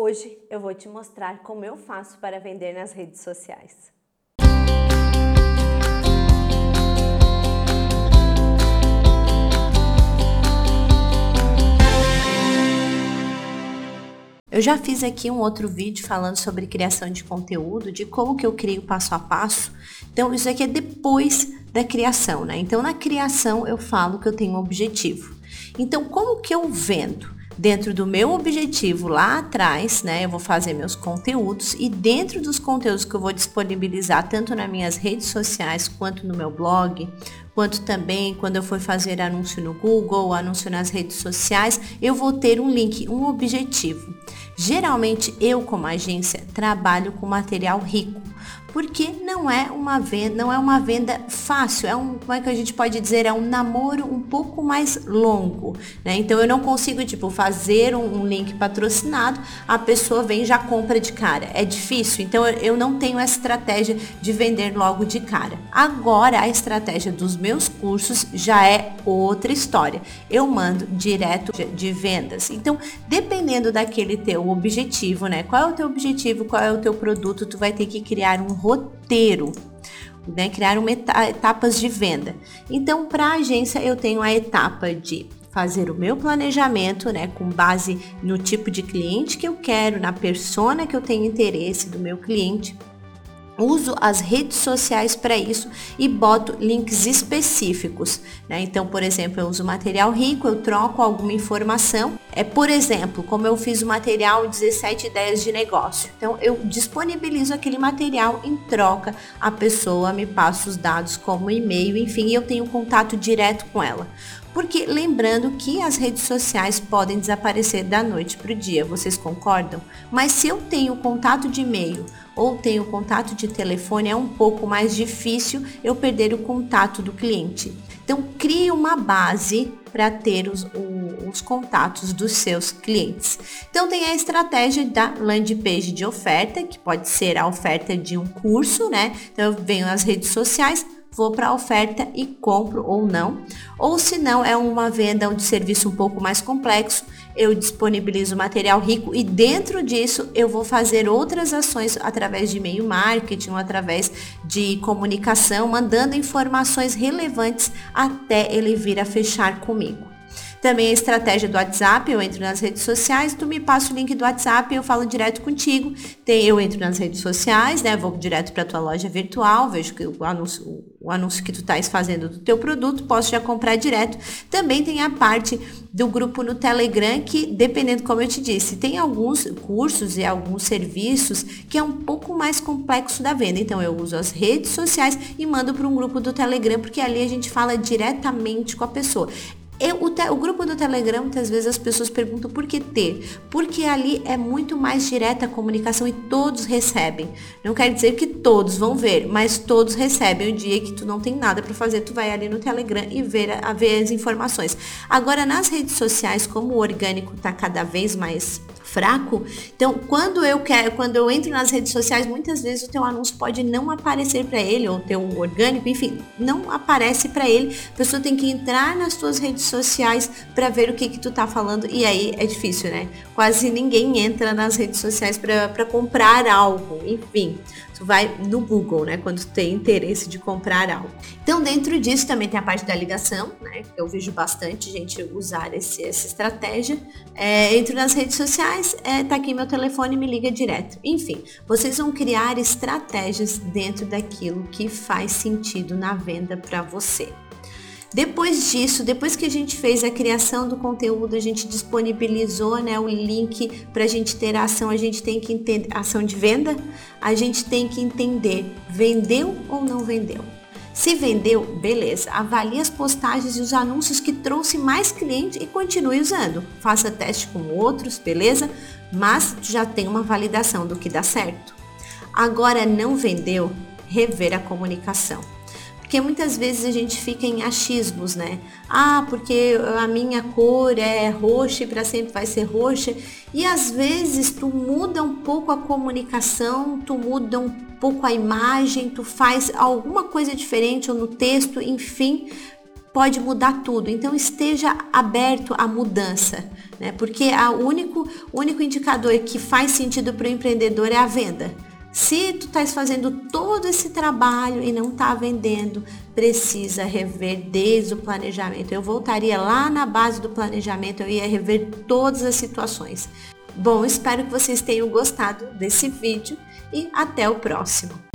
Hoje eu vou te mostrar como eu faço para vender nas redes sociais. Eu já fiz aqui um outro vídeo falando sobre criação de conteúdo, de como que eu crio passo a passo. Então, isso aqui é depois da criação, né? Então, na criação eu falo que eu tenho um objetivo. Então, como que eu vendo? Dentro do meu objetivo lá atrás, né, eu vou fazer meus conteúdos e dentro dos conteúdos que eu vou disponibilizar tanto nas minhas redes sociais quanto no meu blog, quanto também quando eu for fazer anúncio no Google, anúncio nas redes sociais, eu vou ter um link, um objetivo. Geralmente eu como agência trabalho com material rico, porque não é uma venda, não é uma venda fácil, é um, como é que a gente pode dizer, é um namoro um pouco mais longo, né? Então eu não consigo tipo fazer um, um link patrocinado, a pessoa vem e já compra de cara, é difícil. Então eu não tenho a estratégia de vender logo de cara. Agora a estratégia dos meus cursos já é outra história. Eu mando direto de vendas. Então dependendo daquele teu objetivo, né? Qual é o teu objetivo? Qual é o teu produto? Tu vai ter que criar um roteiro. Né, criar uma etapas de venda. Então, para a agência, eu tenho a etapa de fazer o meu planejamento, né, com base no tipo de cliente que eu quero, na persona que eu tenho interesse do meu cliente uso as redes sociais para isso e boto links específicos. Né? Então, por exemplo, eu uso material rico, eu troco alguma informação. É, por exemplo, como eu fiz o material 17 ideias de negócio. Então, eu disponibilizo aquele material em troca, a pessoa me passa os dados como e-mail, enfim, eu tenho contato direto com ela. Porque lembrando que as redes sociais podem desaparecer da noite para o dia, vocês concordam? Mas se eu tenho contato de e-mail ou tenho contato de telefone, é um pouco mais difícil eu perder o contato do cliente. Então, crie uma base para ter os, o, os contatos dos seus clientes. Então, tem a estratégia da landing page de oferta, que pode ser a oferta de um curso, né? Então, eu venho nas redes sociais, vou para a oferta e compro ou não. Ou se não, é uma venda de serviço um pouco mais complexo, eu disponibilizo material rico e dentro disso eu vou fazer outras ações através de e-mail marketing ou através de comunicação, mandando informações relevantes até ele vir a fechar comigo. Também a estratégia do WhatsApp, eu entro nas redes sociais, tu me passa o link do WhatsApp, eu falo direto contigo. Tem, eu entro nas redes sociais, né? Vou direto para tua loja virtual, vejo que o anúncio, o anúncio que tu estás fazendo do teu produto, posso já comprar direto. Também tem a parte do grupo no Telegram, que dependendo como eu te disse, tem alguns cursos e alguns serviços que é um pouco mais complexo da venda. Então eu uso as redes sociais e mando para um grupo do Telegram, porque ali a gente fala diretamente com a pessoa. Eu, o, te, o, grupo do Telegram, muitas vezes as pessoas perguntam por que ter? Porque ali é muito mais direta a comunicação e todos recebem. Não quer dizer que todos vão ver, mas todos recebem o dia que tu não tem nada para fazer, tu vai ali no Telegram e ver, a, ver as informações. Agora, nas redes sociais, como o orgânico está cada vez mais fraco. Então, quando eu quero, quando eu entro nas redes sociais, muitas vezes o teu anúncio pode não aparecer para ele ou o teu orgânico, enfim, não aparece para ele. A pessoa tem que entrar nas tuas redes sociais para ver o que que tu tá falando e aí é difícil, né? Quase ninguém entra nas redes sociais para comprar algo, enfim tu vai no Google, né? Quando tu tem interesse de comprar algo. Então, dentro disso também tem a parte da ligação, né? Eu vejo bastante gente usar esse, essa estratégia. É, entro nas redes sociais, é, tá aqui meu telefone, me liga direto. Enfim, vocês vão criar estratégias dentro daquilo que faz sentido na venda para você. Depois disso, depois que a gente fez a criação do conteúdo, a gente disponibilizou né, o link para a gente ter a ação, a gente tem que entender ação de venda, a gente tem que entender vendeu ou não vendeu. Se vendeu, beleza. Avalie as postagens e os anúncios que trouxe mais clientes e continue usando. Faça teste com outros, beleza? Mas já tem uma validação do que dá certo. Agora não vendeu, rever a comunicação. Porque muitas vezes a gente fica em achismos, né? Ah, porque a minha cor é roxa e para sempre vai ser roxa. E às vezes tu muda um pouco a comunicação, tu muda um pouco a imagem, tu faz alguma coisa diferente ou no texto, enfim, pode mudar tudo. Então esteja aberto à mudança, né? Porque o único, único indicador que faz sentido para o empreendedor é a venda. Se tu estás fazendo todo esse trabalho e não está vendendo, precisa rever desde o planejamento. Eu voltaria lá na base do planejamento, eu ia rever todas as situações. Bom, espero que vocês tenham gostado desse vídeo e até o próximo.